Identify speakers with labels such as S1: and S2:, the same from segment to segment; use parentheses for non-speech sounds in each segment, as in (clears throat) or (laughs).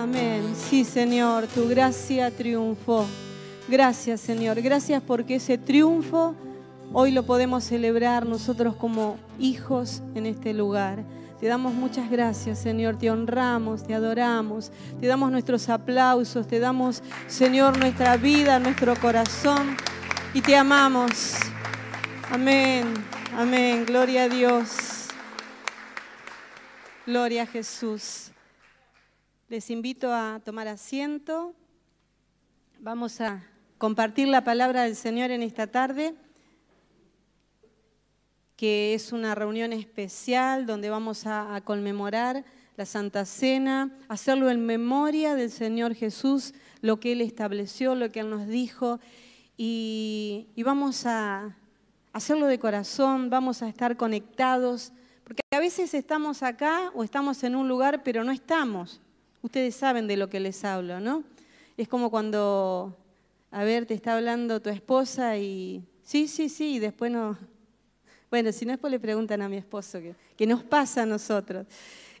S1: Amén. Sí, Señor, tu gracia triunfó. Gracias, Señor. Gracias porque ese triunfo hoy lo podemos celebrar nosotros como hijos en este lugar. Te damos muchas gracias, Señor. Te honramos, te adoramos, te damos nuestros aplausos, te damos, Señor, nuestra vida, nuestro corazón y te amamos. Amén, amén. Gloria a Dios. Gloria a Jesús. Les invito a tomar asiento. Vamos a compartir la palabra del Señor en esta tarde, que es una reunión especial donde vamos a, conmemorar la Santa Cena, hacerlo en memoria del Señor Jesús, lo que Él estableció, lo que Él nos dijo, y, vamos a hacerlo de corazón, vamos a estar conectados, porque a veces estamos acá o estamos en un lugar, pero no estamos. Ustedes saben de lo que les hablo, ¿no? Es como cuando, a ver, te está hablando tu esposa y sí, sí, sí, y después no. Bueno, si no, después le preguntan a mi esposo qué nos pasa a nosotros.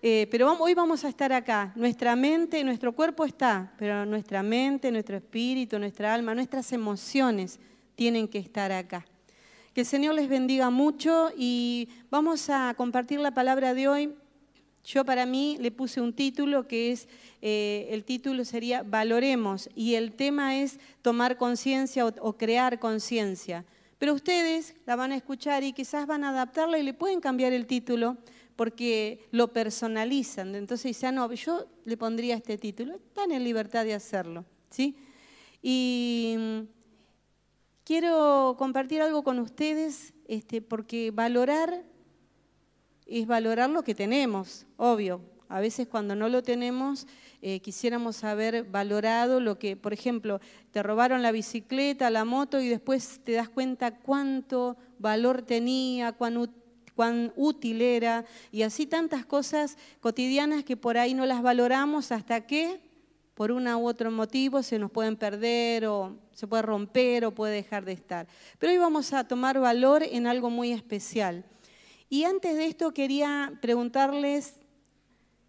S1: Eh, pero hoy vamos a estar acá. Nuestra mente, nuestro cuerpo está, pero nuestra mente, nuestro espíritu, nuestra alma, nuestras emociones tienen que estar acá. Que el Señor les bendiga mucho y vamos a compartir la palabra de hoy yo para mí le puse un título que es, eh, el título sería Valoremos y el tema es tomar conciencia o, crear conciencia. Pero ustedes la van a escuchar y quizás van a adaptarla y le pueden cambiar el título porque lo personalizan. Entonces dicen, no, yo le pondría este título. Están en libertad de hacerlo. ¿sí? Y mm, quiero compartir algo con ustedes este, porque valorar es valorar lo que tenemos, obvio. A veces cuando no lo tenemos, eh, quisiéramos haber valorado lo que, por ejemplo, te robaron la bicicleta, la moto y después te das cuenta cuánto valor tenía, cuán, cuán útil era y así tantas cosas cotidianas que por ahí no las valoramos hasta que por una u otro motivo se nos pueden perder o se puede romper o puede dejar de estar. Pero hoy vamos a tomar valor en algo muy especial. Y antes de esto quería preguntarles,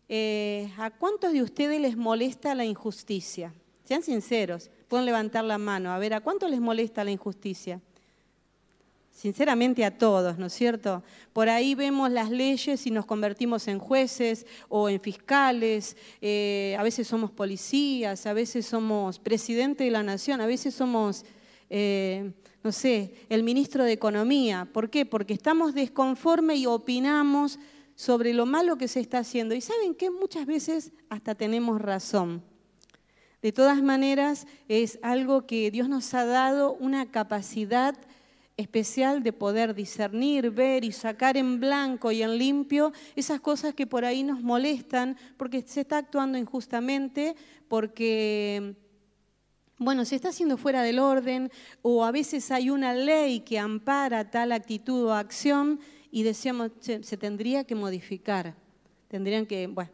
S1: eh, ¿a cuántos de ustedes les molesta la injusticia? Sean sinceros, pueden levantar la mano. A ver, ¿a cuántos les molesta la injusticia? Sinceramente a todos, ¿no es cierto? Por ahí vemos las leyes y nos convertimos en jueces o en fiscales, eh, a veces somos policías, a veces somos presidente de la nación, a veces somos eh, no sé, el ministro de Economía. ¿Por qué? Porque estamos desconformes y opinamos sobre lo malo que se está haciendo. Y saben que muchas veces hasta tenemos razón. De todas maneras, es algo que Dios nos ha dado una capacidad especial de poder discernir, ver y sacar en blanco y en limpio esas cosas que por ahí nos molestan porque se está actuando injustamente, porque bueno, se está haciendo fuera del orden o a veces hay una ley que ampara tal actitud o acción y decíamos, se, tendría que modificar. Tendrían que, bueno,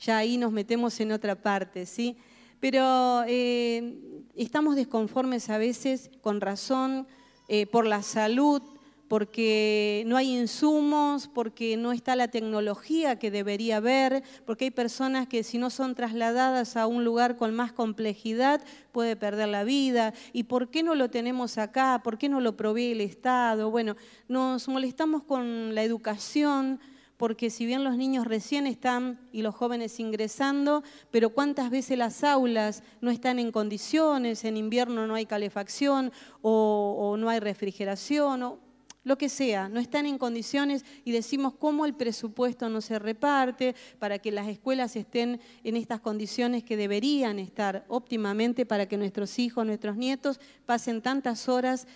S1: ya ahí nos metemos en otra parte, ¿sí? Pero eh, estamos desconformes a veces con razón eh, por la salud, porque no hay insumos, porque no está la tecnología que debería haber, porque hay personas que si no son trasladadas a un lugar con más complejidad puede perder la vida. ¿Y por qué no lo tenemos acá? ¿Por qué no lo provee el Estado? Bueno, nos molestamos con la educación, porque si bien los niños recién están y los jóvenes ingresando, pero cuántas veces las aulas no están en condiciones, en invierno no hay calefacción o, o no hay refrigeración, o, lo que sea, no están en condiciones y decimos cómo el presupuesto no se reparte para que las escuelas estén en estas condiciones que deberían estar óptimamente para que nuestros hijos, nuestros nietos pasen tantas horas.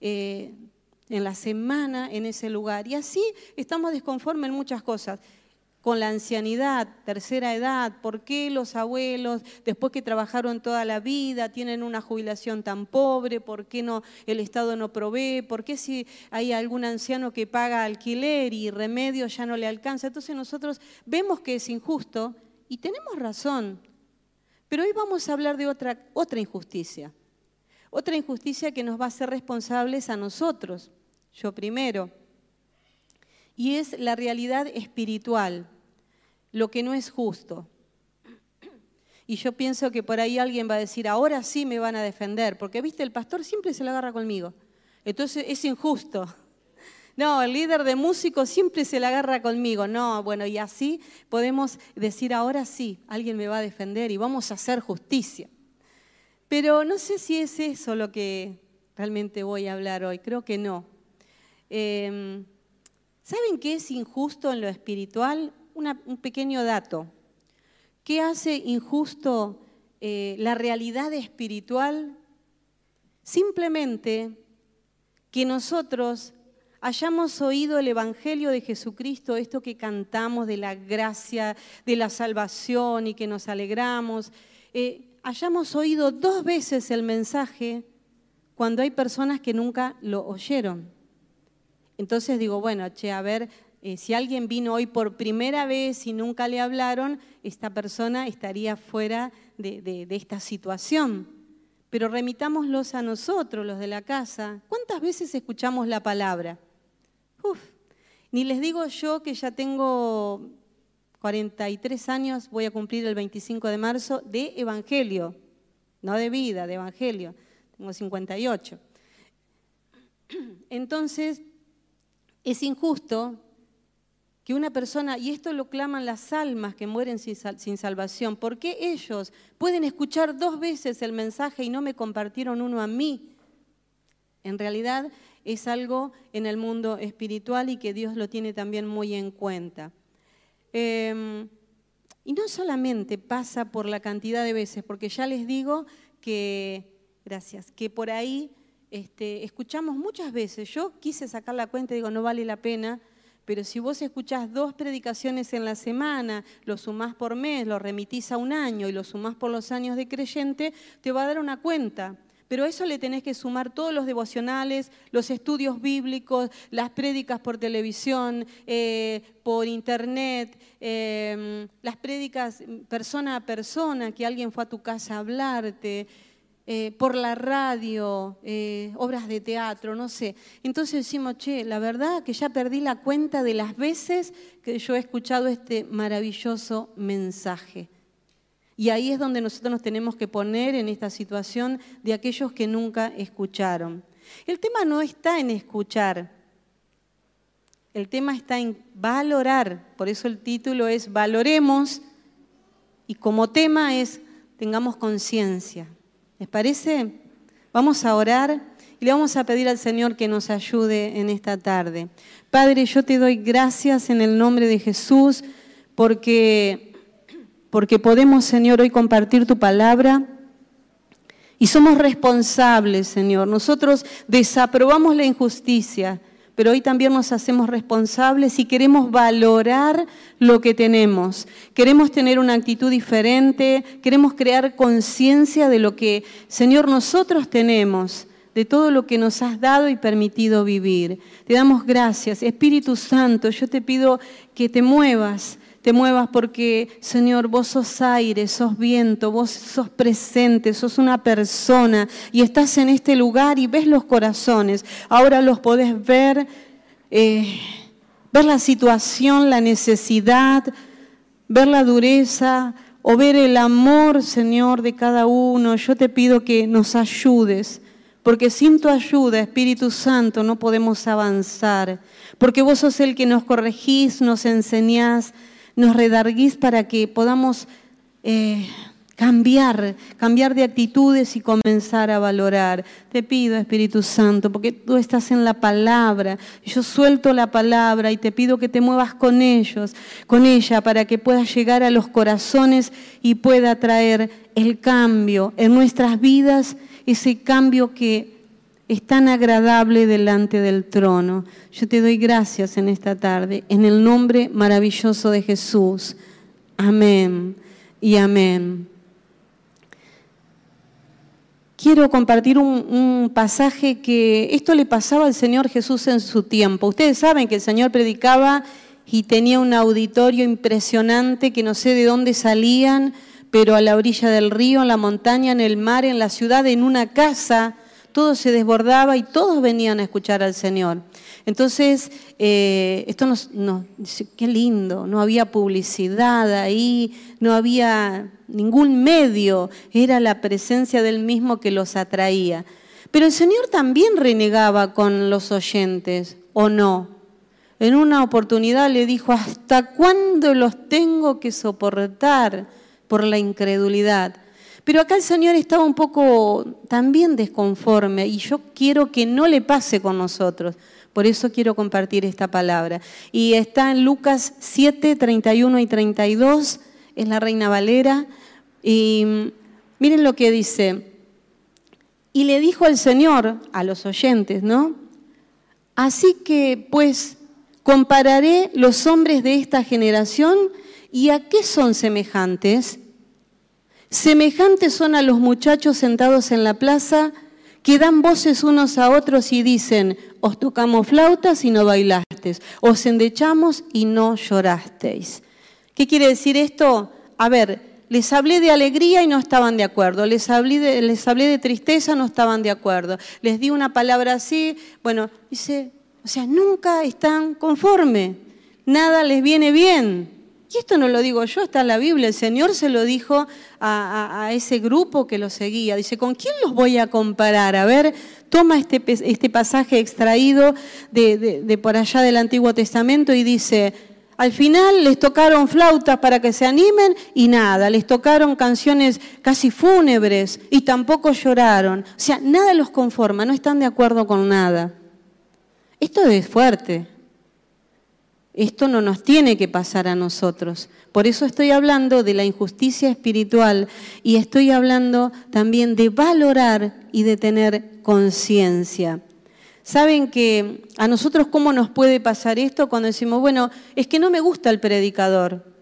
S1: Eh, en la semana en ese lugar. Y así estamos desconformes en muchas cosas con la ancianidad, tercera edad, por qué los abuelos, después que trabajaron toda la vida, tienen una jubilación tan pobre, por qué no, el Estado no provee, por qué si hay algún anciano que paga alquiler y remedio ya no le alcanza. Entonces nosotros vemos que es injusto y tenemos razón. Pero hoy vamos a hablar de otra, otra injusticia, otra injusticia que nos va a hacer responsables a nosotros, yo primero, y es la realidad espiritual lo que no es justo. Y yo pienso que por ahí alguien va a decir, ahora sí me van a defender, porque viste, el pastor siempre se lo agarra conmigo. Entonces es injusto. (laughs) No, el líder de músicos siempre se la agarra conmigo. No, bueno, y así podemos decir, ahora sí, alguien me va a defender y vamos a hacer justicia. Pero no sé si es eso lo que realmente voy a hablar hoy, creo que no. Em, ¿Saben qué es injusto en lo espiritual? Un pequeño dato. ¿Qué hace injusto eh, la realidad espiritual? Simplemente que nosotros hayamos oído el Evangelio de Jesucristo, esto que cantamos de la gracia, de la salvación y que nos alegramos, eh, hayamos oído dos veces el mensaje cuando hay personas que nunca lo oyeron. Entonces digo, bueno, che, a ver, eh, si alguien vino hoy por primera vez y nunca le hablaron, esta persona estaría fuera de esta situación pero remitámoslos a nosotros, los de la casa. ¿Cuántas veces escuchamos la palabra? Uf, ni les digo yo que ya tengo 43 años, voy a cumplir el 25 de marzo, de evangelio, no de vida, de evangelio. Tengo 58. (clears throat) Entonces, es injusto que una persona, y esto lo claman las almas que mueren sin, salvación, ¿por qué ellos pueden escuchar dos veces el mensaje y no me compartieron uno a mí? En realidad es algo en el mundo espiritual y que Dios lo tiene también muy en cuenta. Em, y no solamente pasa por la cantidad de veces, porque ya les digo que, gracias, que por ahí este, escuchamos muchas veces. Yo quise sacar la cuenta y digo, no vale la pena pero si vos escuchás dos predicaciones en la semana, lo sumás por mes, lo remitís a un año y lo sumás por los años de creyente, te va a dar una cuenta. Pero a eso le tenés que sumar todos los devocionales, los estudios bíblicos, las prédicas por televisión, eh, por internet, eh, las prédicas persona a persona, que alguien fue a tu casa a hablarte. Eh, por la radio, eh, obras de teatro, no sé. Entonces decimos, che, la verdad que ya perdí la cuenta de las veces que yo he escuchado este maravilloso mensaje. Y ahí es donde nosotros nos tenemos que poner en esta situación de aquellos que nunca escucharon. El tema no está en escuchar, el tema está en valorar, por eso el título es Valoremos y como tema es tengamos conciencia. ¿Les parece? Vamos a orar y le vamos a pedir al Señor que nos ayude en esta tarde. Padre, yo te doy gracias en el nombre de Jesús porque, porque podemos, Señor, hoy compartir tu palabra. Y somos responsables, Señor. Nosotros desaprobamos la injusticia, pero hoy también nos hacemos responsables y queremos valorar lo que tenemos. Queremos tener una actitud diferente, queremos crear conciencia de lo que, Señor, nosotros tenemos, de todo lo que nos has dado y permitido vivir. Te damos gracias. Espíritu Santo, yo te pido que te muevas te muevas porque, Señor, vos sos aire, sos viento, vos sos presente, sos una persona y estás en este lugar y ves los corazones. Ahora los podés ver, eh, ver la situación, la necesidad, ver la dureza o ver el amor, Señor, de cada uno. Yo te pido que nos ayudes. Porque sin tu ayuda, Espíritu Santo, no podemos avanzar. Porque vos sos el que nos corregís, nos enseñás, nos redarguís para que podamos eh, cambiar, cambiar de actitudes y comenzar a valorar. Te pido, Espíritu Santo, porque tú estás en la palabra. Yo suelto la palabra y te pido que te muevas con ellos, con ella, para que puedas llegar a los corazones y pueda traer el cambio en nuestras vidas, ese cambio que es tan agradable delante del trono. Yo te doy gracias en esta tarde, en el nombre maravilloso de Jesús. Amén y amén. Quiero compartir un, pasaje que esto le pasaba al Señor Jesús en su tiempo. Ustedes saben que el Señor predicaba y tenía un auditorio impresionante que no sé de dónde salían, pero a la orilla del río, en la montaña, en el mar, en la ciudad, en una casa todo se desbordaba y todos venían a escuchar al Señor. Entonces, eh, esto nos, dice, qué lindo, no había publicidad ahí, no había ningún medio, era la presencia del mismo que los atraía. Pero el Señor también renegaba con los oyentes, ¿o no? En una oportunidad le dijo, ¿hasta cuándo los tengo que soportar por la incredulidad? Pero acá el Señor estaba un poco también desconforme y yo quiero que no le pase con nosotros. Por eso quiero compartir esta palabra. Y está en Lucas 7, 31 y 32, es la Reina Valera. Y miren lo que dice. Y le dijo al Señor, a los oyentes, ¿no? Así que, pues, compararé los hombres de esta generación y a qué son semejantes. Semejantes son a los muchachos sentados en la plaza que dan voces unos a otros y dicen, os tocamos flautas y no bailasteis, os endechamos y no llorasteis. ¿Qué quiere decir esto? A ver, les hablé de alegría y no estaban de acuerdo, les hablé de, les hablé de tristeza, no estaban de acuerdo, les di una palabra así, bueno, dice, o sea, nunca están conforme, nada les viene bien. Y esto no lo digo yo, está en la Biblia. El Señor se lo dijo a, ese grupo que lo seguía. Dice, ¿con quién los voy a comparar? A ver, toma este, este pasaje extraído de, por allá del Antiguo Testamento y dice, al final les tocaron flautas para que se animen y nada, les tocaron canciones casi fúnebres y tampoco lloraron. O sea, nada los conforma, no están de acuerdo con nada. Esto es fuerte. Esto no nos tiene que pasar a nosotros. Por eso estoy hablando de la injusticia espiritual y estoy hablando también de valorar y de tener conciencia. Saben que a nosotros cómo nos puede pasar esto cuando decimos, bueno, es que no me gusta el predicador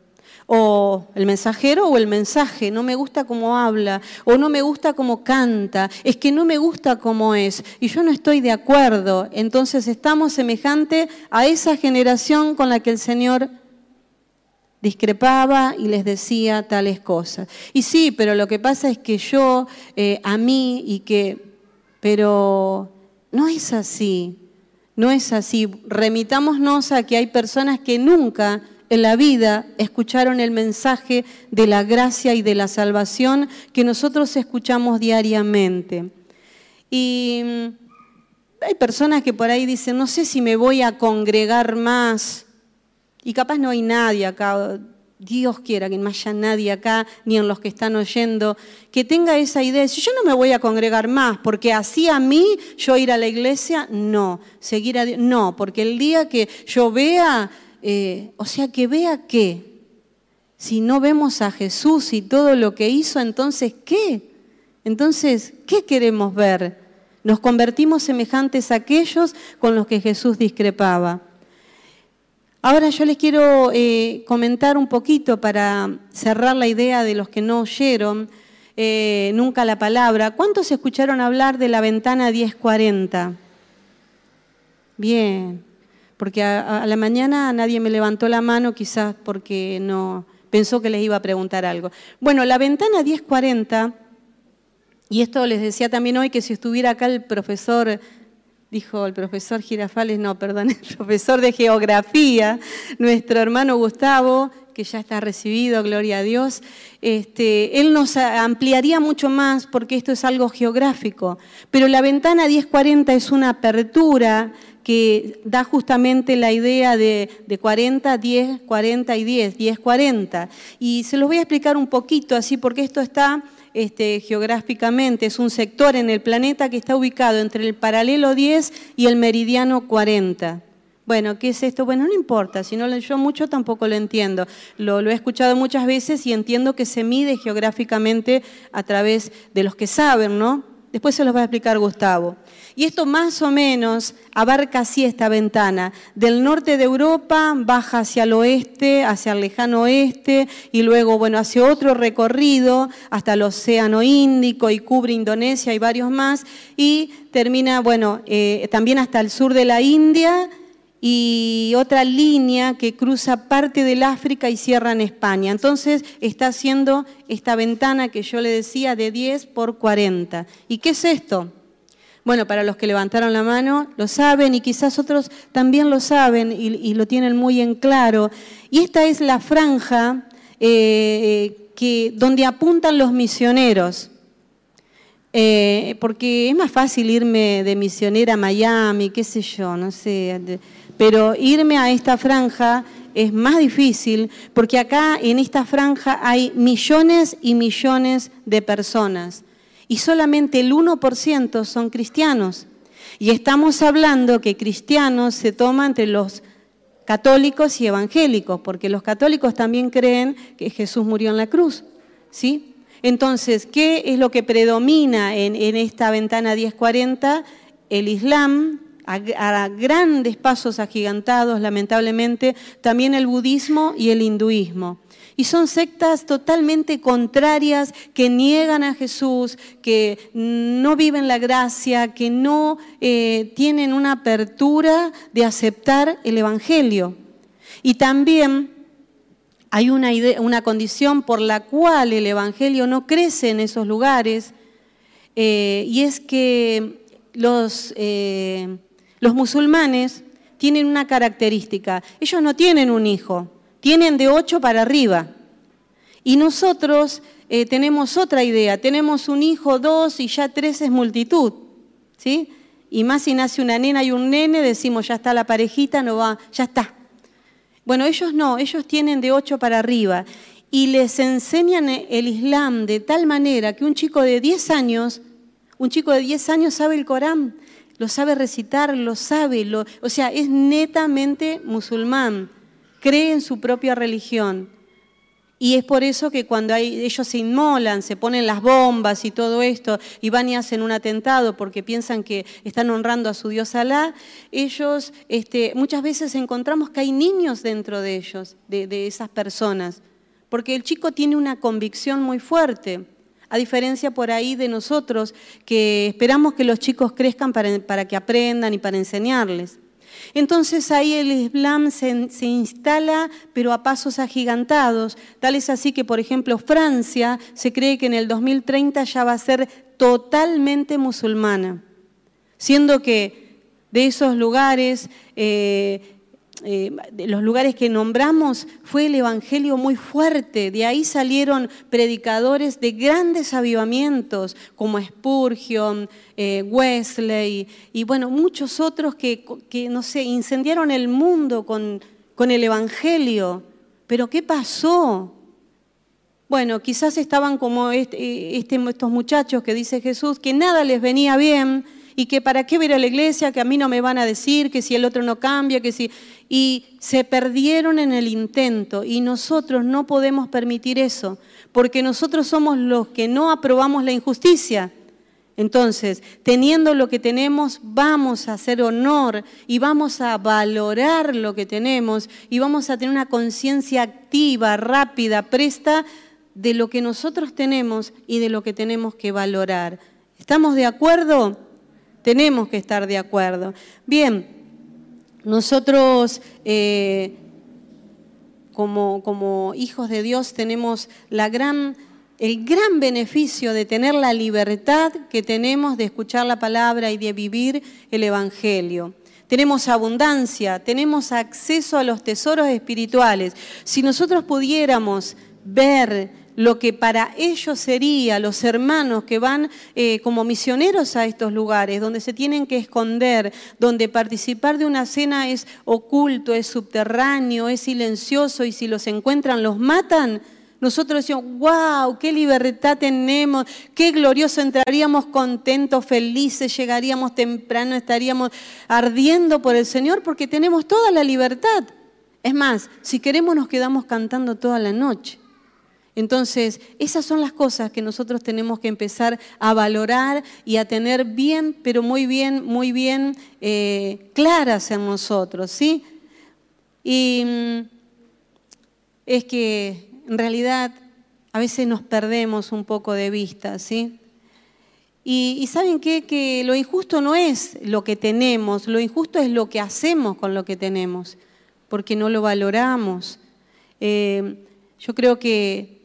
S1: o el mensajero o el mensaje, no me gusta cómo habla, o no me gusta cómo canta, es que no me gusta cómo es, y yo no estoy de acuerdo. Entonces estamos semejante a esa generación con la que el Señor discrepaba y les decía tales cosas. Y sí, pero lo que pasa es que yo, eh, a mí, y que, pero no es así, no es así. Remitámonos a que hay personas que nunca en la vida escucharon el mensaje de la gracia y de la salvación que nosotros escuchamos diariamente. Y mm, hay personas que por ahí dicen, no sé si me voy a congregar más. Y capaz no hay nadie acá, Dios quiera que no haya nadie acá, ni en los que están oyendo, que tenga esa idea. Si yo no me voy a congregar más, porque así a mí yo ir a la iglesia, no. Seguir a Dios, no, porque el día que yo vea eh, o sea, que vea que si no vemos a Jesús y todo lo que hizo, entonces, ¿qué? Entonces, ¿qué queremos ver? Nos convertimos semejantes a aquellos con los que Jesús discrepaba. Ahora yo les quiero eh, comentar un poquito para cerrar la idea de los que no oyeron eh, nunca la palabra. ¿Cuántos escucharon hablar de la ventana 1040? Bien, porque a, la mañana nadie me levantó la mano, quizás porque no pensó que les iba a preguntar algo. Bueno, la ventana 1040, y esto les decía también hoy que si estuviera acá el profesor dijo el profesor Girafales, no, perdón, (laughs) el profesor de geografía, nuestro hermano Gustavo, que ya está recibido, gloria a Dios, este, él nos ampliaría mucho más porque esto es algo geográfico. Pero la ventana 1040 es una apertura que da justamente la idea de, 40, 10, 40 y 10, 10, 40. Y se los voy a explicar un poquito así, porque esto está este, geográficamente, es un sector en el planeta que está ubicado entre el paralelo 10 y el meridiano 40. Bueno, ¿qué es esto? Bueno, no importa, si no yo mucho tampoco lo entiendo. Lo, lo, he escuchado muchas veces y entiendo que se mide geográficamente a través de los que saben, ¿no? Después se los va a explicar Gustavo. Y esto más o menos abarca así esta ventana. Del norte de Europa baja hacia el oeste, hacia el lejano oeste, y luego, bueno, hacia otro recorrido hasta el Océano Índico y cubre Indonesia y varios más, y termina, bueno, eh, también hasta el sur de la India y otra línea que cruza parte del África y cierra en España. Entonces está haciendo esta ventana que yo le decía de 10 por 40. ¿Y qué es esto? Bueno, para los que levantaron la mano, lo saben y quizás otros también lo saben y, lo tienen muy en claro. Y esta es la franja eh, que, donde apuntan los misioneros. Eh, porque es más fácil irme de misionera a Miami, qué sé yo, no sé, pero irme a esta franja es más difícil porque acá en esta franja hay millones y millones de personas y solamente el 1% son cristianos. Y estamos hablando que cristianos se toma entre los católicos y evangélicos, porque los católicos también creen que Jesús murió en la cruz, ¿sí? Entonces, ¿qué es lo que predomina en, esta ventana 1040? El Islam, a, a, grandes pasos agigantados, lamentablemente, también el budismo y el hinduismo. Y son sectas totalmente contrarias que niegan a Jesús, que no viven la gracia, que no eh, tienen una apertura de aceptar el Evangelio. Y también hay una, una condición por la cual el Evangelio no crece en esos lugares, eh, y es que los, eh, los musulmanes tienen una característica. Ellos no tienen un hijo, tienen de ocho para arriba. Y nosotros eh, tenemos otra idea, tenemos un hijo, dos y ya tres es multitud. ¿sí? Y más si nace una nena y un nene, decimos, ya está la parejita, no va, ya está. Bueno, ellos no, ellos tienen de ocho para arriba. Y les enseñan el Islam de tal manera que un chico de 10 años, un chico de 10 años sabe el Corán, lo sabe recitar, lo sabe, lo, o sea, es netamente musulmán cree en su propia religión. Y es por eso que cuando ellos se inmolan, se ponen las bombas y todo esto, y van y hacen un atentado porque piensan que están honrando a su Dios Alá, ellos este, muchas veces encontramos que hay niños dentro de ellos, de, esas personas, porque el chico tiene una convicción muy fuerte, a diferencia por ahí de nosotros que esperamos que los chicos crezcan para que aprendan y para enseñarles. Entonces ahí el Islam se, instala, pero a pasos agigantados. Tal es así que, por ejemplo, Francia se cree que en el 2030 ya va a ser totalmente musulmana, siendo que de esos lugares eh, eh, los lugares que nombramos, fue el Evangelio muy fuerte. De ahí salieron predicadores de grandes avivamientos, como Spurgeon, eh, Wesley y bueno, muchos otros que, no sé, incendiaron el mundo con, con el Evangelio. Pero ¿qué pasó? Bueno, quizás estaban como este, este, estos muchachos que dice Jesús, que nada les venía bien y que para qué ver a la iglesia, que a mí no me van a decir, que si el otro no cambia, que si... Y se perdieron en el intento y nosotros no podemos permitir eso, porque nosotros somos los que no aprobamos la injusticia. Entonces, teniendo lo que tenemos, vamos a hacer honor y vamos a valorar lo que tenemos y vamos a tener una conciencia activa, rápida, presta de lo que nosotros tenemos y de lo que tenemos que valorar. ¿Estamos de acuerdo? Tenemos que estar de acuerdo. Bien, nosotros eh, como, hijos de Dios tenemos el gran beneficio de tener la libertad que tenemos de escuchar la palabra y de vivir el Evangelio. Tenemos abundancia, tenemos acceso a los tesoros espirituales. Si nosotros pudiéramos ver lo que para ellos sería los hermanos que van eh, como misioneros a estos lugares, donde se tienen que esconder, donde participar de una cena es oculto, es subterráneo, es silencioso y si los encuentran los matan, nosotros decimos, wow, qué libertad tenemos, qué glorioso, entraríamos contentos, felices, llegaríamos temprano, estaríamos ardiendo por el Señor porque tenemos toda la libertad. Es más, si queremos nos quedamos cantando toda la noche. Entonces, esas son las cosas que nosotros tenemos que empezar a valorar y a tener bien, pero muy bien, muy bien eh, claras en nosotros, ¿sí? Y mm, es que en realidad a veces nos perdemos un poco de vista, ¿sí? Y, saben qué? Que lo injusto no es lo que tenemos, lo injusto es lo que hacemos con lo que tenemos, porque no lo valoramos. Eh, yo creo que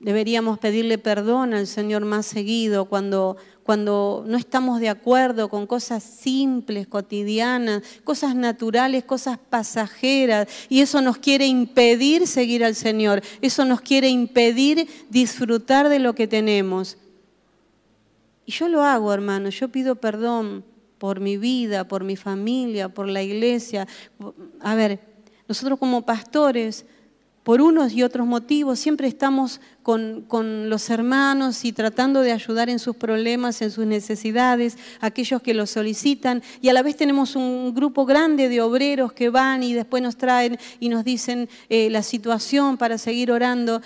S1: Deberíamos pedirle perdón al Señor más seguido cuando, cuando no estamos de acuerdo con cosas simples, cotidianas, cosas naturales, cosas pasajeras. Y eso nos quiere impedir seguir al Señor. Eso nos quiere impedir disfrutar de lo que tenemos. Y yo lo hago, hermano. Yo pido perdón por mi vida, por mi familia, por la iglesia. A ver, nosotros como pastores por unos y otros motivos, siempre estamos con, los hermanos y tratando de ayudar en sus problemas, en sus necesidades, aquellos que los solicitan, y a la vez tenemos un grupo grande de obreros que van y después nos traen y nos dicen eh, la situación para seguir orando.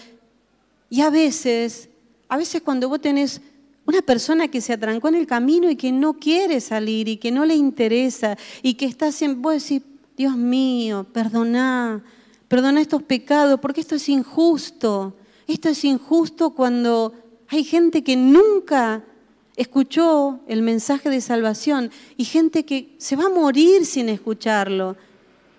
S1: Y a veces, a veces cuando vos tenés una persona que se atrancó en el camino y que no quiere salir y que no le interesa y que está siempre, vos decís, Dios mío, perdoná, perdona estos pecados, porque esto es injusto. Esto es injusto cuando hay gente que nunca escuchó el mensaje de salvación y gente que se va a morir sin escucharlo.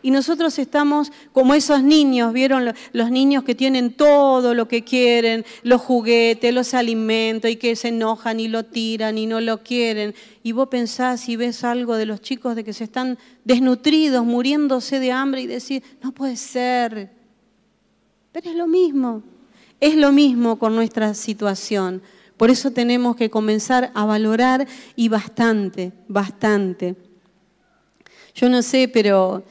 S1: Y nosotros estamos como esos niños, ¿vieron? Los niños que tienen todo lo que quieren, los juguetes, los alimentos, y que se enojan y lo tiran y no lo quieren. Y vos pensás y ves algo de los chicos de que se están desnutridos, muriéndose de hambre y decís, no puede ser. Pero es lo mismo, es lo mismo con nuestra situación. Por eso tenemos que comenzar a valorar y bastante, bastante. Yo no sé, pero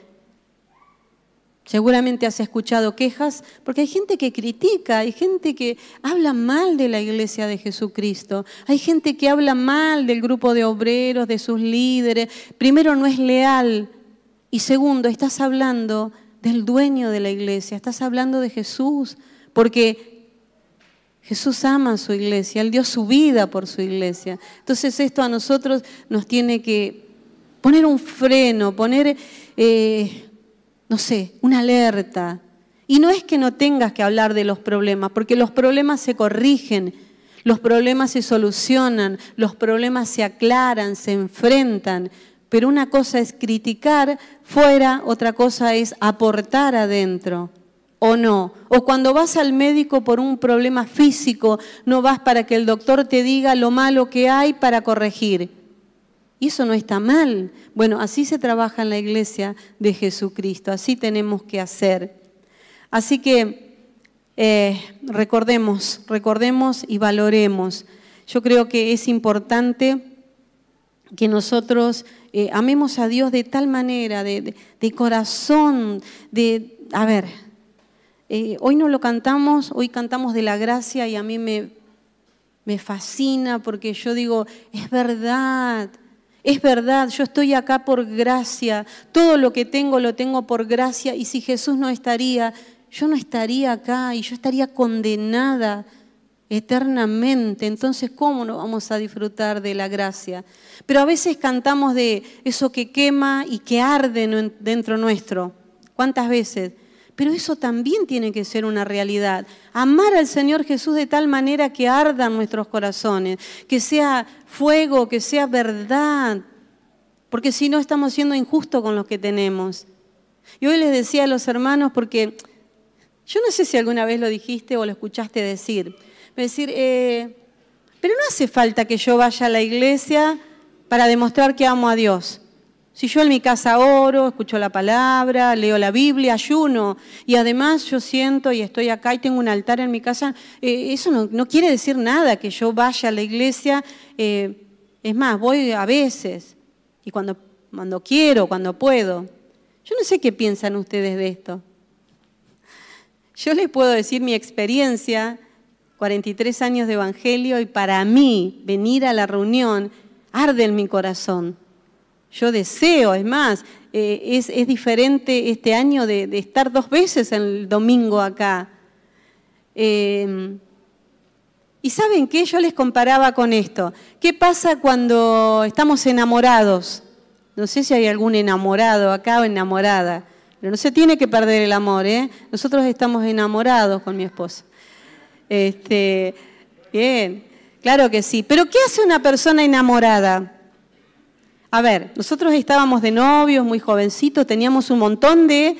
S1: Seguramente has escuchado quejas, porque hay gente que critica, hay gente que habla mal de la iglesia de Jesucristo, hay gente que habla mal del grupo de obreros, de sus líderes. Primero, no es leal. Y segundo, estás hablando del dueño de la iglesia, estás hablando de Jesús, porque Jesús ama a su iglesia, Él dio su vida por su iglesia. Entonces esto a nosotros nos tiene que poner un freno, poner... Eh, no sé, una alerta. Y no es que no tengas que hablar de los problemas, porque los problemas se corrigen, los problemas se solucionan, los problemas se aclaran, se enfrentan. Pero una cosa es criticar fuera, otra cosa es aportar adentro. ¿O no? O cuando vas al médico por un problema físico, no vas para que el doctor te diga lo malo que hay para corregir y eso no está mal. Bueno, así se trabaja en la iglesia de Jesucristo, así tenemos que hacer. Así que eh, recordemos, recordemos y valoremos. Yo creo que es importante que nosotros eh, amemos a Dios de tal manera, de, corazón, de, a ver, eh, hoy no lo cantamos, hoy cantamos de la gracia y a mí me, me fascina porque yo digo, es verdad, es verdad, yo estoy acá por gracia, todo lo que tengo lo tengo por gracia y si Jesús no estaría, yo no estaría acá y yo estaría condenada eternamente. Entonces, ¿cómo no vamos a disfrutar de la gracia? Pero a veces cantamos de eso que quema y que arde dentro nuestro. ¿Cuántas veces? Pero eso también tiene que ser una realidad. Amar al Señor Jesús de tal manera que ardan nuestros corazones, que sea fuego, que sea verdad, porque si no estamos siendo injustos con los que tenemos. Y hoy les decía a los hermanos, porque yo no sé si alguna vez lo dijiste o lo escuchaste decir, decir, eh, pero no hace falta que yo vaya a la iglesia para demostrar que amo a Dios. Si yo en mi casa oro, escucho la palabra, leo la Biblia, ayuno, y además yo siento y estoy acá y tengo un altar en mi casa, eh, eso no, quiere decir nada que yo vaya a la iglesia. Eh, es más, voy a veces, y cuando, cuando quiero, cuando puedo. Yo no sé qué piensan ustedes de esto. Yo les puedo decir mi experiencia, 43 años de evangelio, y para mí venir a la reunión arde en mi corazón yo deseo, es más, eh, es, diferente este año de, estar dos veces el domingo acá. Em, y saben qué, yo les comparaba con esto. ¿Qué pasa cuando estamos enamorados? No sé si hay algún enamorado acá o enamorada, pero no se tiene que perder el amor, ¿eh? Nosotros estamos enamorados con mi esposa. Este, bien, claro que sí. Pero ¿qué hace una persona enamorada? A ver, nosotros estábamos de novios, muy jovencitos, teníamos un montón de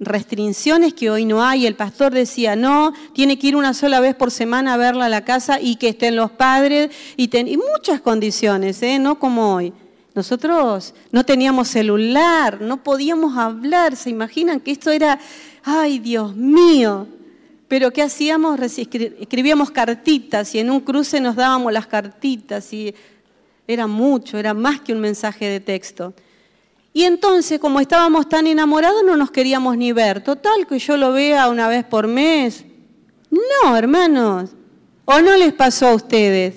S1: restricciones que hoy no hay. El pastor decía, no, tiene que ir una sola vez por semana a verla a la casa y que estén los padres y, muchas condiciones, ¿eh? no como hoy. Nosotros no teníamos celular, no podíamos hablar, se imaginan que esto era, ay Dios mío, pero ¿qué hacíamos? Escribíamos cartitas y en un cruce nos dábamos las cartitas y era mucho, era más que un mensaje de texto. Y entonces, como estábamos tan enamorados, no nos queríamos ni ver. Total, que yo lo vea una vez por mes. No, hermanos. ¿O no les pasó a ustedes?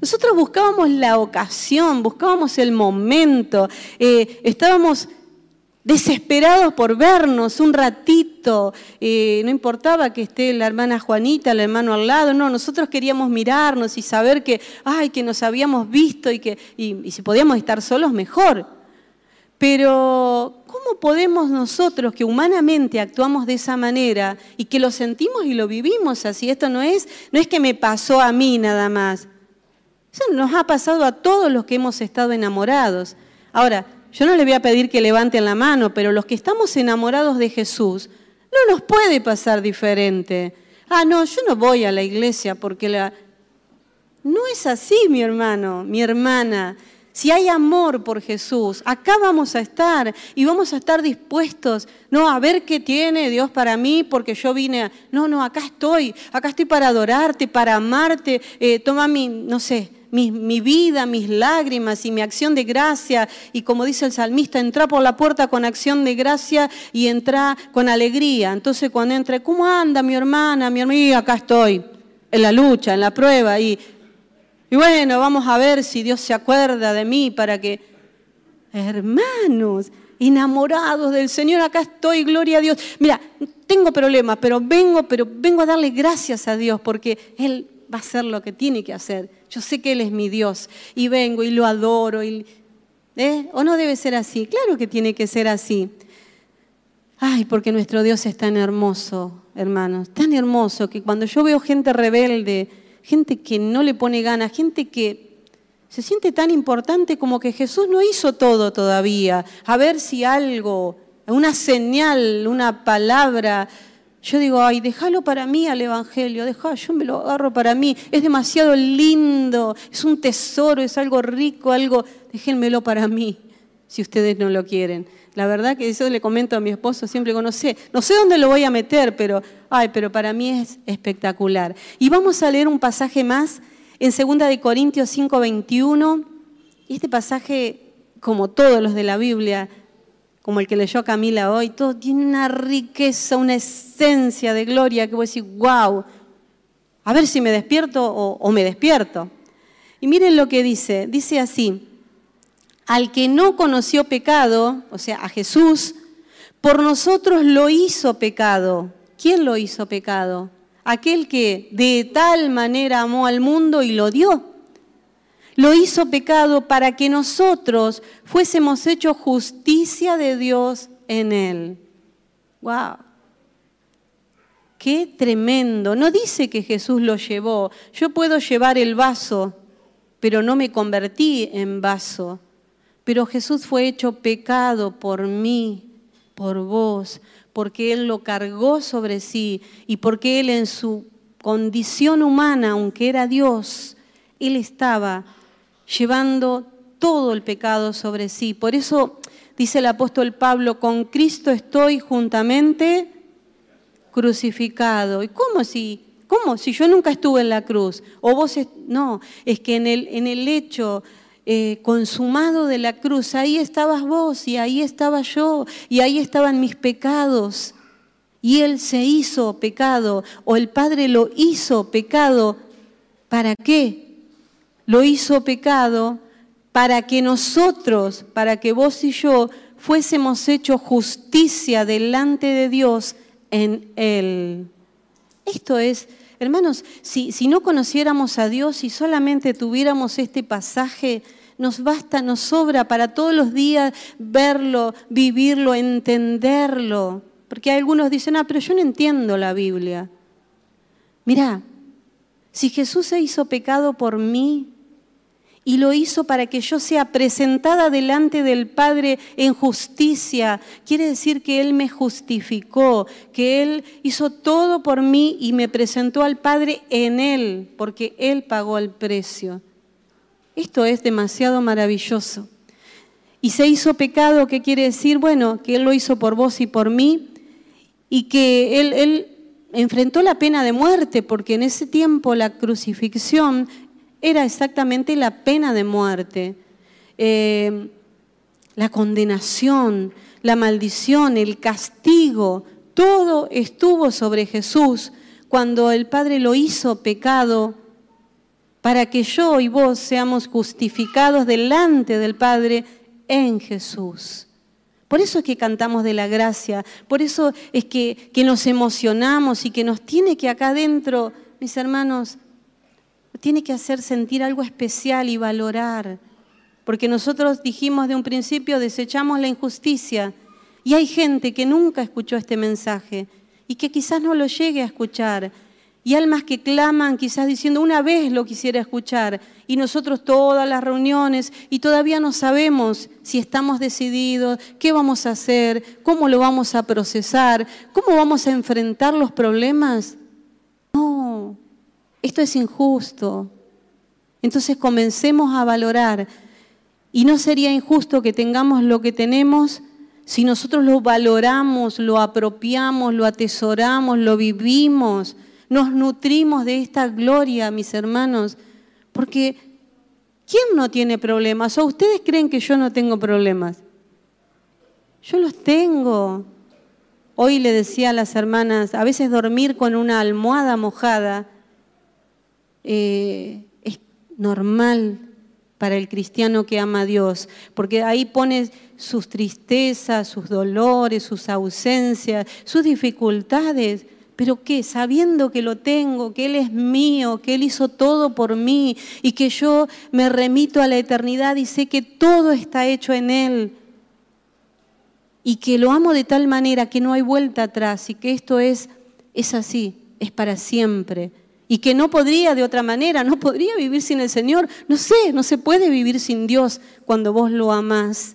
S1: Nosotros buscábamos la ocasión, buscábamos el momento, eh, estábamos desesperados por vernos un ratito, eh, no importaba que esté la hermana Juanita, el hermano al lado, no, nosotros queríamos mirarnos y saber que, ay, que nos habíamos visto y que y si podíamos estar solos, mejor. Pero, ¿cómo podemos nosotros que humanamente actuamos de esa manera y que lo sentimos y lo vivimos así? Esto no es, no es que me pasó a mí nada más. Eso nos ha pasado a todos los que hemos estado enamorados. Ahora, yo no le voy a pedir que levanten la mano, pero los que estamos enamorados de Jesús, no nos puede pasar diferente. Ah, no, yo no voy a la iglesia porque la... No es así, mi hermano, mi hermana. Si hay amor por Jesús, acá vamos a estar y vamos a estar dispuestos, no a ver qué tiene Dios para mí porque yo vine a... No, no, acá estoy, acá estoy para adorarte, para amarte, eh, toma mi, no sé, mi, vida, mis lágrimas y mi acción de gracia. Y como dice el salmista, entra por la puerta con acción de gracia y entra con alegría. Entonces cuando entre, ¿cómo anda mi hermana? Mi hermana, y acá estoy, en la lucha, en la prueba. Y y bueno, vamos a ver si Dios se acuerda de mí para que, hermanos, enamorados del Señor, acá estoy, gloria a Dios. Mira, tengo problemas, pero vengo, pero vengo a darle gracias a Dios porque Él va a hacer lo que tiene que hacer. Yo sé que Él es mi Dios y vengo y lo adoro. Y, ¿eh? ¿O no debe ser así? Claro que tiene que ser así. Ay, porque nuestro Dios es tan hermoso, hermanos, tan hermoso que cuando yo veo gente rebelde, gente que no le pone ganas, gente que se siente tan importante como que Jesús no hizo todo todavía. A ver si algo, una señal, una palabra. Yo digo, ay, déjalo para mí al Evangelio, deja, yo me lo agarro para mí. Es demasiado lindo, es un tesoro, es algo rico, algo, déjenmelo para mí, si ustedes no lo quieren. La verdad que eso le comento a mi esposo siempre que no sé, no sé dónde lo voy a meter, pero, ay, pero para mí es espectacular. Y vamos a leer un pasaje más en 2 de Corintios 5, 21. Y este pasaje, como todos los de la Biblia, como el que leyó Camila hoy, todo tiene una riqueza, una esencia de gloria que voy a decir, wow, a ver si me despierto o, o me despierto. Y miren lo que dice, dice así, al que no conoció pecado, o sea, a Jesús, por nosotros lo hizo pecado. ¿Quién lo hizo pecado? Aquel que de tal manera amó al mundo y lo dio. Lo hizo pecado para que nosotros fuésemos hechos justicia de Dios en él. ¡Wow! Qué tremendo. No dice que Jesús lo llevó. Yo puedo llevar el vaso, pero no me convertí en vaso pero Jesús fue hecho pecado por mí, por vos, porque Él lo cargó sobre sí y porque Él en su condición humana, aunque era Dios, Él estaba llevando todo el pecado sobre sí. Por eso dice el apóstol Pablo, con Cristo estoy juntamente crucificado. ¿Y cómo si, cómo si yo nunca estuve en la cruz? O vos, no, es que en el, en el hecho eh, consumado de la cruz, ahí estabas vos y ahí estaba yo y ahí estaban mis pecados. Y Él se hizo pecado o el Padre lo hizo pecado. ¿Para qué? Lo hizo pecado para que nosotros, para que vos y yo fuésemos hechos justicia delante de Dios en Él. Esto es, hermanos, si, si no conociéramos a Dios y solamente tuviéramos este pasaje, nos basta, nos sobra para todos los días verlo, vivirlo, entenderlo. Porque algunos dicen, ah, pero yo no entiendo la Biblia. Mirá, si Jesús se hizo pecado por mí y lo hizo para que yo sea presentada delante del Padre en justicia. Quiere decir que Él me justificó, que Él hizo todo por mí y me presentó al Padre en Él, porque Él pagó el precio. Esto es demasiado maravilloso. Y se hizo pecado, ¿qué quiere decir? Bueno, que Él lo hizo por vos y por mí, y que Él, él enfrentó la pena de muerte, porque en ese tiempo la crucifixión era exactamente la pena de muerte, eh, la condenación, la maldición, el castigo, todo estuvo sobre Jesús cuando el Padre lo hizo pecado para que yo y vos seamos justificados delante del Padre en Jesús. Por eso es que cantamos de la gracia, por eso es que, que nos emocionamos y que nos tiene que acá adentro, mis hermanos, tiene que hacer sentir algo especial y valorar. Porque nosotros dijimos de un principio, desechamos la injusticia. Y hay gente que nunca escuchó este mensaje y que quizás no lo llegue a escuchar. Y almas que claman quizás diciendo, una vez lo quisiera escuchar. Y nosotros todas las reuniones y todavía no sabemos si estamos decididos, qué vamos a hacer, cómo lo vamos a procesar, cómo vamos a enfrentar los problemas. No, esto es injusto. Entonces comencemos a valorar. Y no sería injusto que tengamos lo que tenemos si nosotros lo valoramos, lo apropiamos, lo atesoramos, lo vivimos, nos nutrimos de esta gloria, mis hermanos. Porque ¿quién no tiene problemas? ¿O ustedes creen que yo no tengo problemas? Yo los tengo. Hoy le decía a las hermanas, a veces dormir con una almohada mojada eh, es normal para el cristiano que ama a Dios, porque ahí pone sus tristezas, sus dolores, sus ausencias, sus dificultades. Pero qué, sabiendo que lo tengo, que Él es mío, que Él hizo todo por mí y que yo me remito a la eternidad y sé que todo está hecho en Él y que lo amo de tal manera que no hay vuelta atrás y que esto es, es así, es para siempre y que no podría de otra manera, no podría vivir sin el Señor. No sé, no se puede vivir sin Dios cuando vos lo amás.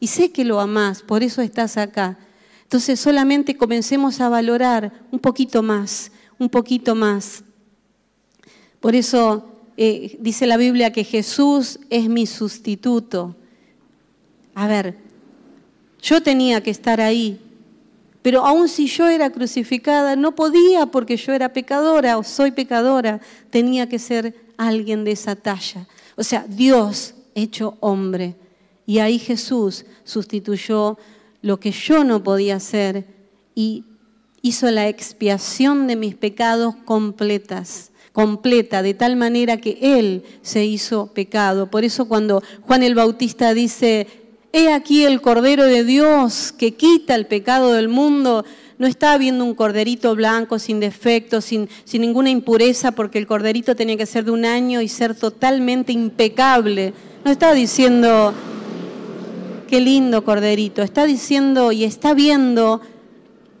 S1: Y sé que lo amás, por eso estás acá. Entonces solamente comencemos a valorar un poquito más, un poquito más. Por eso eh, dice la Biblia que Jesús es mi sustituto. A ver, yo tenía que estar ahí, pero aun si yo era crucificada, no podía porque yo era pecadora o soy pecadora, tenía que ser alguien de esa talla. O sea, Dios hecho hombre. Y ahí Jesús sustituyó lo que yo no podía hacer y hizo la expiación de mis pecados completas completa, de tal manera que Él se hizo pecado. Por eso cuando Juan el Bautista dice, He aquí el Cordero de Dios que quita el pecado del mundo. No está viendo un corderito blanco, sin defecto, sin, sin ninguna impureza, porque el corderito tenía que ser de un año y ser totalmente impecable. No está diciendo, qué lindo corderito. Está diciendo y está viendo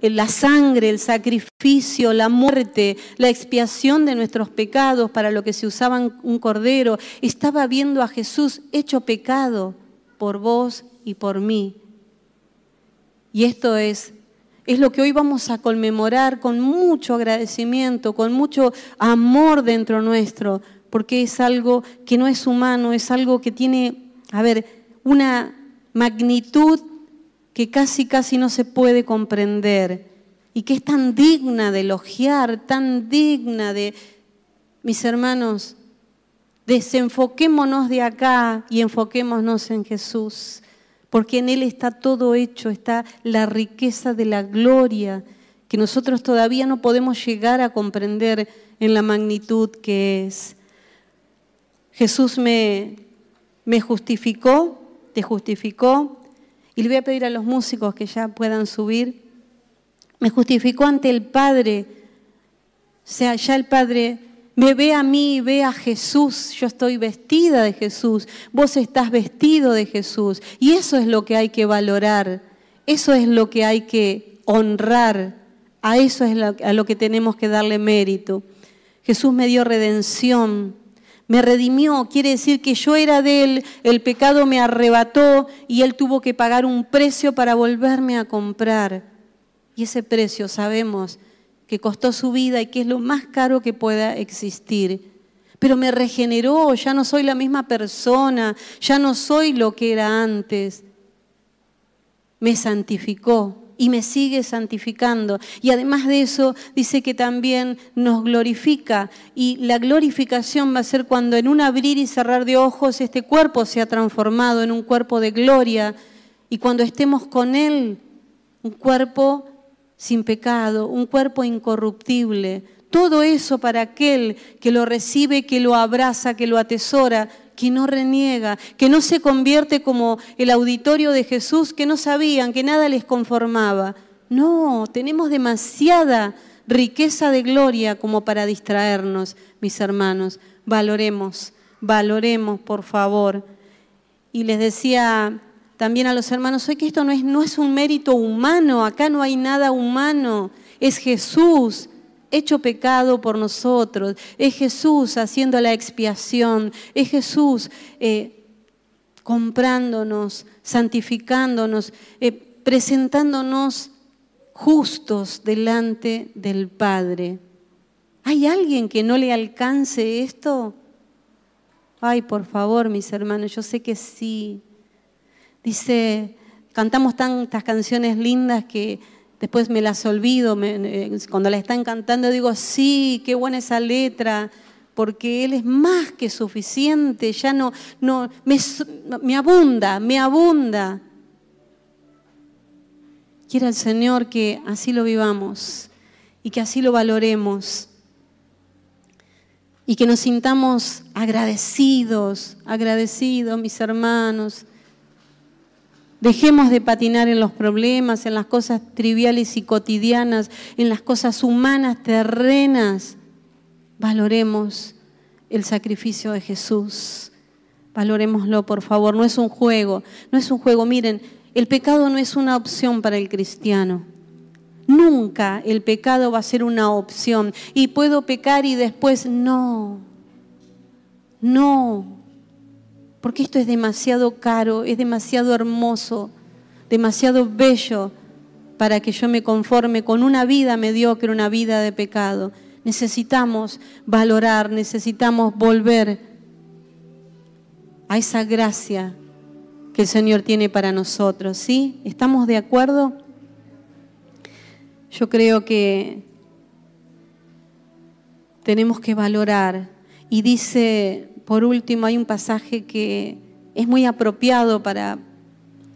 S1: la sangre, el sacrificio, la muerte, la expiación de nuestros pecados para lo que se usaba un cordero. Estaba viendo a Jesús hecho pecado por vos y por mí. Y esto es, es lo que hoy vamos a conmemorar con mucho agradecimiento, con mucho amor dentro nuestro, porque es algo que no es humano, es algo que tiene, a ver, una magnitud que casi, casi no se puede comprender y que es tan digna de elogiar, tan digna de, mis hermanos, Desenfoquémonos de acá y enfoquémonos en Jesús, porque en Él está todo hecho, está la riqueza de la gloria que nosotros todavía no podemos llegar a comprender en la magnitud que es. Jesús me, me justificó, te justificó, y le voy a pedir a los músicos que ya puedan subir, me justificó ante el Padre, o sea, ya el Padre me ve a mí, ve a Jesús. Yo estoy vestida de Jesús. Vos estás vestido de Jesús. Y eso es lo que hay que valorar. Eso es lo que hay que honrar. A eso es a lo que tenemos que darle mérito. Jesús me dio redención. Me redimió, quiere decir que yo era de Él, el pecado me arrebató y Él tuvo que pagar un precio para volverme a comprar. Y ese precio sabemos que costó su vida y que es lo más caro que pueda existir. Pero me regeneró, ya no soy la misma persona, ya no soy lo que era antes. Me santificó y me sigue santificando. Y además de eso, dice que también nos glorifica. Y la glorificación va a ser cuando en un abrir y cerrar de ojos este cuerpo se ha transformado en un cuerpo de gloria. Y cuando estemos con Él, un cuerpo sin pecado, un cuerpo incorruptible. Todo eso para aquel que lo recibe, que lo abraza, que lo atesora, que no reniega, que no se convierte como el auditorio de Jesús, que no sabían, que nada les conformaba. No, tenemos demasiada riqueza de gloria como para distraernos, mis hermanos. Valoremos, valoremos, por favor. Y les decía también a los hermanos hoy que esto no es, no es un mérito humano, acá no hay nada humano, es Jesús hecho pecado por nosotros, es Jesús haciendo la expiación, es Jesús eh, comprándonos, santificándonos, eh, presentándonos justos delante del Padre. ¿Hay alguien que no le alcance esto? Ay, por favor, mis hermanos, yo sé que sí. Dice, cantamos tantas canciones lindas que después me las olvido, cuando la están cantando digo, sí, qué buena esa letra, porque Él es más que suficiente, ya no, no, me, me abunda, me abunda. Quiera el Señor que así lo vivamos y que así lo valoremos y que nos sintamos agradecidos, agradecidos, mis hermanos Dejemos de patinar en los problemas, en las cosas triviales y cotidianas, en las cosas humanas, terrenas. Valoremos el sacrificio de Jesús. Valorémoslo, por favor. No es un juego, no es un juego. Miren, el pecado no es una opción para el cristiano. Nunca el pecado va a ser una opción. Y puedo pecar y después no. No porque esto es demasiado caro, es demasiado hermoso, demasiado bello para que yo me conforme con una vida mediocre, una vida de pecado. Necesitamos valorar, necesitamos volver a esa gracia que el Señor tiene para nosotros. ¿Sí? ¿Estamos de acuerdo? Yo creo que tenemos que valorar. Y dice por último, hay un pasaje que es muy apropiado para,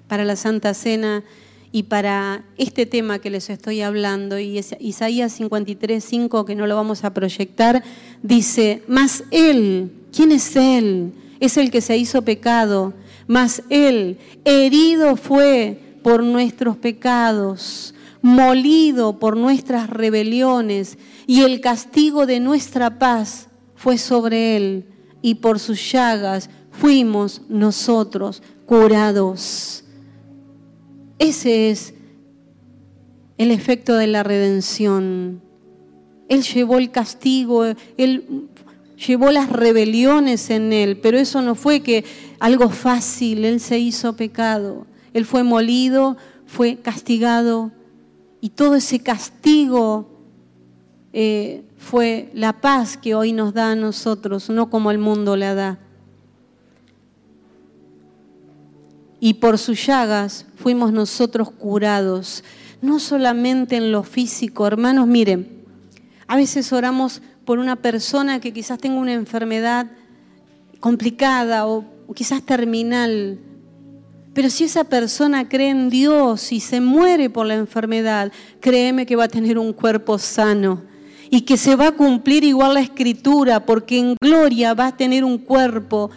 S1: para la Santa Cena y para este tema que les estoy hablando, y es Isaías 53, 5, que no lo vamos a proyectar, dice, mas Él, ¿quién es Él? Es el que se hizo pecado, mas Él, herido fue por nuestros pecados, molido por nuestras rebeliones, y el castigo de nuestra paz fue sobre Él y por sus llagas fuimos nosotros curados. Ese es el efecto de la redención. Él llevó el castigo, Él llevó las rebeliones en Él, pero eso no fue que algo fácil, Él se hizo pecado. Él fue molido, fue castigado y todo ese castigo eh, fue la paz que hoy nos da a nosotros, no como el mundo la da. Y por sus llagas fuimos nosotros curados, no solamente en lo físico. Hermanos, miren, a veces oramos por una persona que quizás tenga una enfermedad complicada o quizás terminal. Pero si esa persona cree en Dios y se muere por la enfermedad, créeme que va a tener un cuerpo sano y que se va a cumplir igual la escritura, porque en gloria va a tener un cuerpo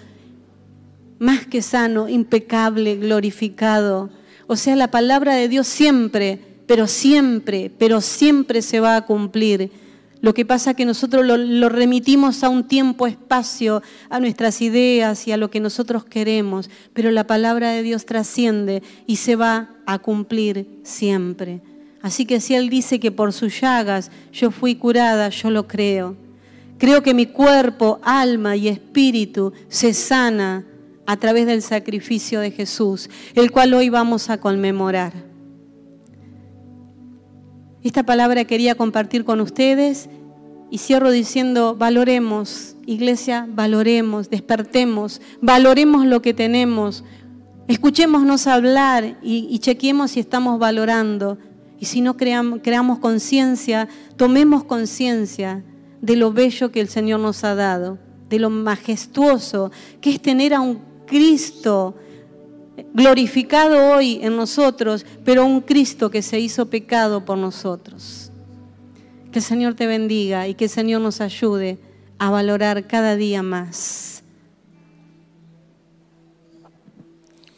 S1: más que sano, impecable, glorificado. O sea, la palabra de Dios siempre, pero siempre, pero siempre se va a cumplir. Lo que pasa es que nosotros lo, lo, remitimos a un tiempo, espacio, a nuestras ideas y a lo que nosotros queremos, pero la palabra de Dios trasciende y se va a cumplir siempre. Así que si Él dice que por sus llagas yo fui curada, yo lo creo. Creo que mi cuerpo, alma y espíritu se sana a través del sacrificio de Jesús, el cual hoy vamos a conmemorar. Esta palabra quería compartir con ustedes y cierro diciendo, valoremos, iglesia, valoremos, despertemos, valoremos lo que tenemos, escuchémonos hablar y, chequemos si estamos valorando. Y si no creamos, creamos conciencia, tomemos conciencia de lo bello que el Señor nos ha dado, de lo majestuoso que es tener a un Cristo glorificado hoy en nosotros, pero un Cristo que se hizo pecado por nosotros. Que el Señor te bendiga y que el Señor nos ayude a valorar cada día más.